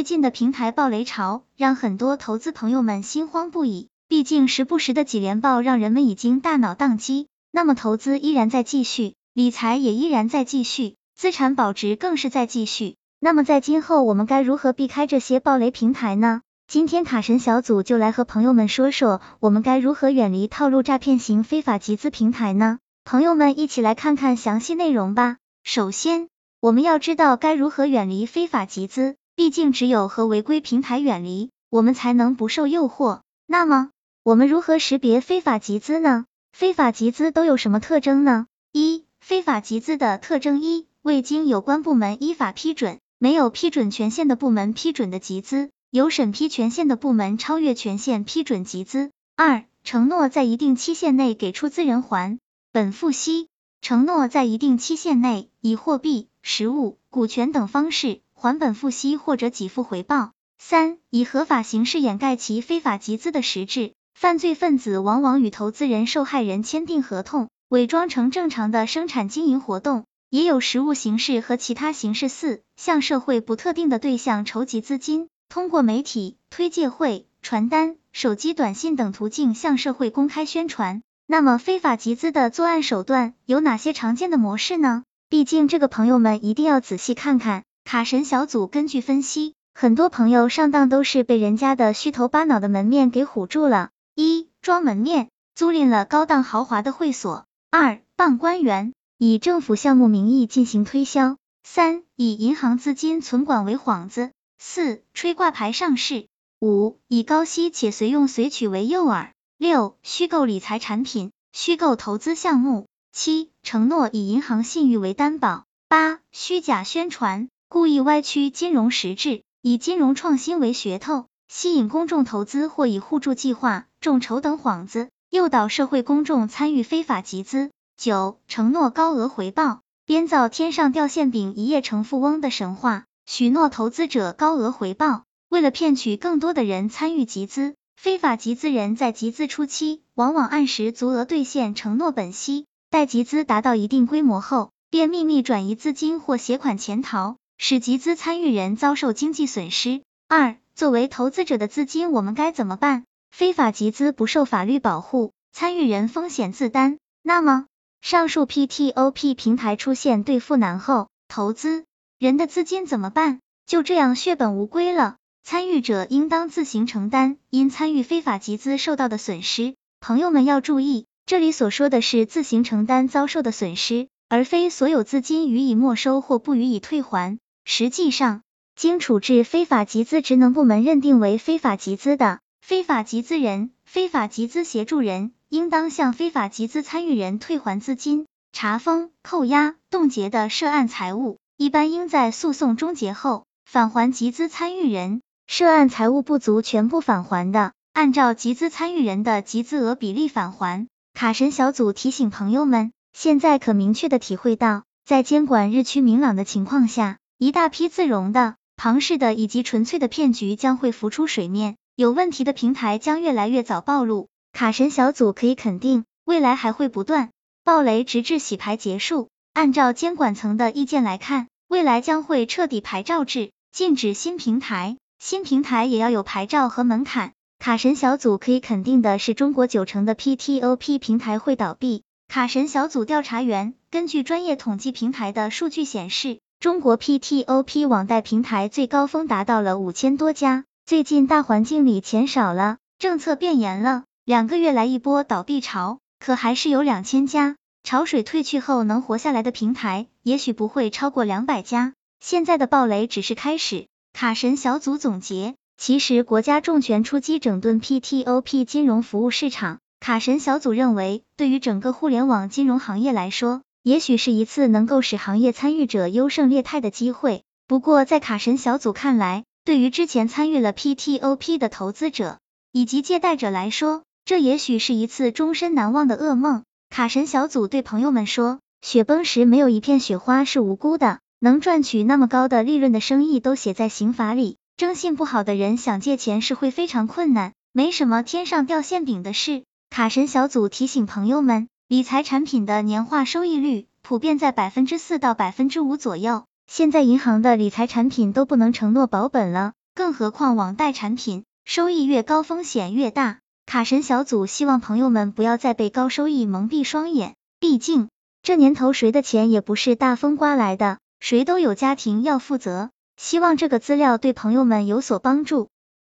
最近的平台暴雷潮，让很多投资朋友们心慌不已。毕竟时不时的几连爆，让人们已经大脑宕机。那么投资依然在继续，理财也依然在继续，资产保值更是在继续。那么在今后，我们该如何避开这些暴雷平台呢？今天卡神小组就来和朋友们说说，我们该如何远离套路诈骗型非法集资平台呢？朋友们一起来看看详细内容吧。首先，我们要知道该如何远离非法集资。毕竟，只有和违规平台远离，我们才能不受诱惑。那么，我们如何识别非法集资呢？非法集资都有什么特征呢？一、非法集资的特征一、未经有关部门依法批准，没有批准权限的部门批准的集资，有审批权限的部门超越权限批准集资。二、承诺在一定期限内给出资人还本付息，承诺在一定期限内以货币、实物、股权等方式。还本付息或者给付回报。三、以合法形式掩盖其非法集资的实质，犯罪分子往往与投资人、受害人签订合同，伪装成正常的生产经营活动，也有实物形式和其他形式。四、向社会不特定的对象筹集资金，通过媒体、推介会、传单、手机短信等途径向社会公开宣传。那么，非法集资的作案手段有哪些常见的模式呢？毕竟这个朋友们一定要仔细看看。卡神小组根据分析，很多朋友上当都是被人家的虚头巴脑的门面给唬住了。一、装门面，租赁了高档豪华的会所；二、傍官员，以政府项目名义进行推销；三、以银行资金存管为幌子；四、吹挂牌上市；五、以高息且随用随取为诱饵；六、虚构理财产品、虚构投资项目；七、承诺以银行信誉为担保；八、虚假宣传。故意歪曲金融实质，以金融创新为噱头，吸引公众投资或以互助计划、众筹等幌子，诱导社会公众参与非法集资。九、承诺高额回报，编造天上掉馅饼、一夜成富翁的神话，许诺投资者高额回报。为了骗取更多的人参与集资，非法集资人在集资初期，往往按时足额兑现承诺本息，待集资达到一定规模后，便秘密转移资金或携款潜逃。使集资参与人遭受经济损失。二、作为投资者的资金，我们该怎么办？非法集资不受法律保护，参与人风险自担。那么，上述 P T O P 平台出现兑付难后，投资人的资金怎么办？就这样血本无归了。参与者应当自行承担因参与非法集资受到的损失。朋友们要注意，这里所说的是自行承担遭受的损失，而非所有资金予以没收或不予以退还。实际上，经处置非法集资职能部门认定为非法集资的非法集资人、非法集资协助人，应当向非法集资参与人退还资金。查封、扣押、冻结的涉案财物，一般应在诉讼终结后返还集资参与人。涉案财物不足全部返还的，按照集资参与人的集资额比例返还。卡神小组提醒朋友们，现在可明确的体会到，在监管日趋明朗的情况下。一大批自融的、庞氏的以及纯粹的骗局将会浮出水面，有问题的平台将越来越早暴露。卡神小组可以肯定，未来还会不断暴雷，直至洗牌结束。按照监管层的意见来看，未来将会彻底牌照制，禁止新平台，新平台也要有牌照和门槛。卡神小组可以肯定的是，中国九成的 PTOP 平台会倒闭。卡神小组调查员根据专业统计平台的数据显示。中国 PTOP 网贷平台最高峰达到了五千多家，最近大环境里钱少了，政策变严了，两个月来一波倒闭潮，可还是有两千家。潮水退去后能活下来的平台，也许不会超过两百家。现在的暴雷只是开始。卡神小组总结，其实国家重拳出击整顿 PTOP 金融服务市场。卡神小组认为，对于整个互联网金融行业来说，也许是一次能够使行业参与者优胜劣汰的机会。不过，在卡神小组看来，对于之前参与了 PTOP 的投资者以及借贷者来说，这也许是一次终身难忘的噩梦。卡神小组对朋友们说：“雪崩时没有一片雪花是无辜的，能赚取那么高的利润的生意都写在刑法里。征信不好的人想借钱是会非常困难，没什么天上掉馅饼的事。”卡神小组提醒朋友们。理财产品的年化收益率普遍在百分之四到百分之五左右，现在银行的理财产品都不能承诺保本了，更何况网贷产品收益越高，风险越大。卡神小组希望朋友们不要再被高收益蒙蔽双眼，毕竟这年头谁的钱也不是大风刮来的，谁都有家庭要负责。希望这个资料对朋友们有所帮助。